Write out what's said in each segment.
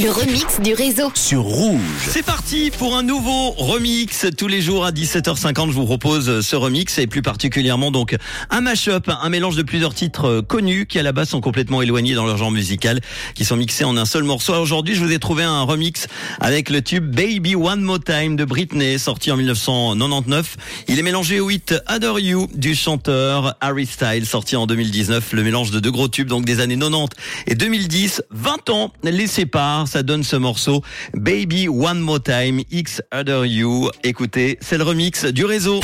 Le remix du réseau. sur Rouge. C'est parti pour un nouveau remix. Tous les jours à 17h50, je vous propose ce remix et plus particulièrement donc un mash-up, un mélange de plusieurs titres connus qui à la base sont complètement éloignés dans leur genre musical, qui sont mixés en un seul morceau. Aujourd'hui, je vous ai trouvé un remix avec le tube Baby One More Time de Britney, sorti en 1999. Il est mélangé au hit Adore You du chanteur Harry Styles, sorti en 2019. Le mélange de deux gros tubes, donc des années 90 et 2010. 20 ans les séparent, ça donne ce morceau Baby One More Time, X Adore You. Écoutez, c'est le remix du réseau.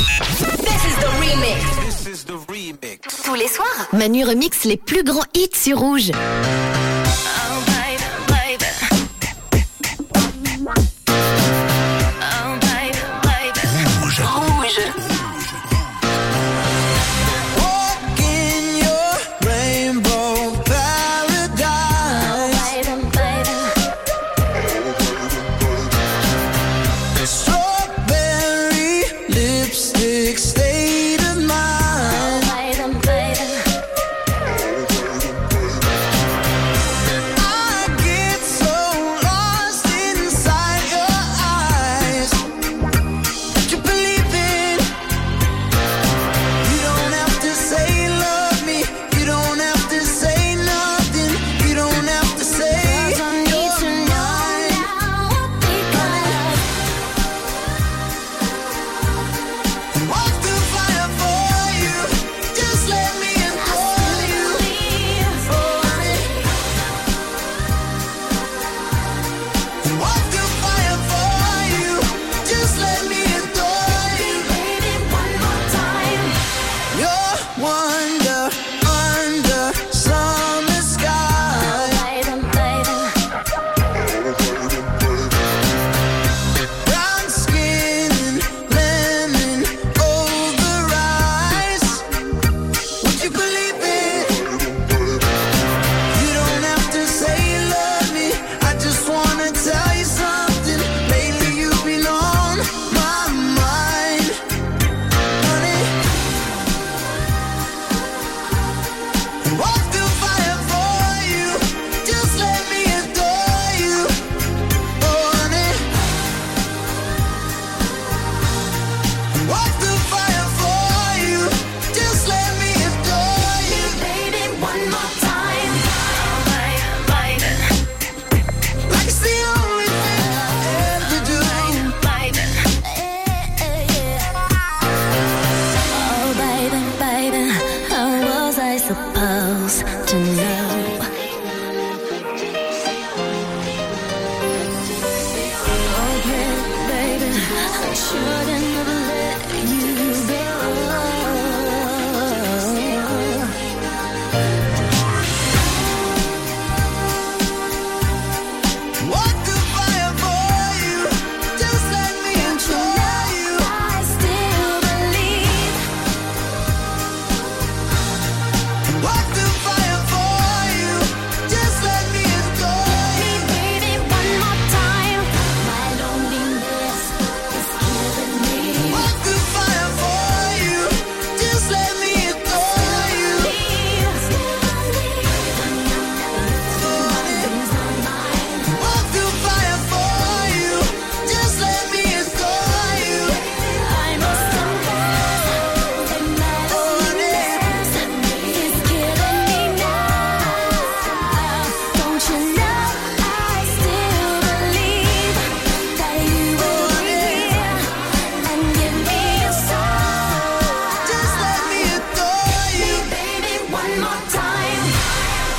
Tous les soirs, Manu remix les plus grands hits sur Rouge. Rouge. one. I shouldn't know.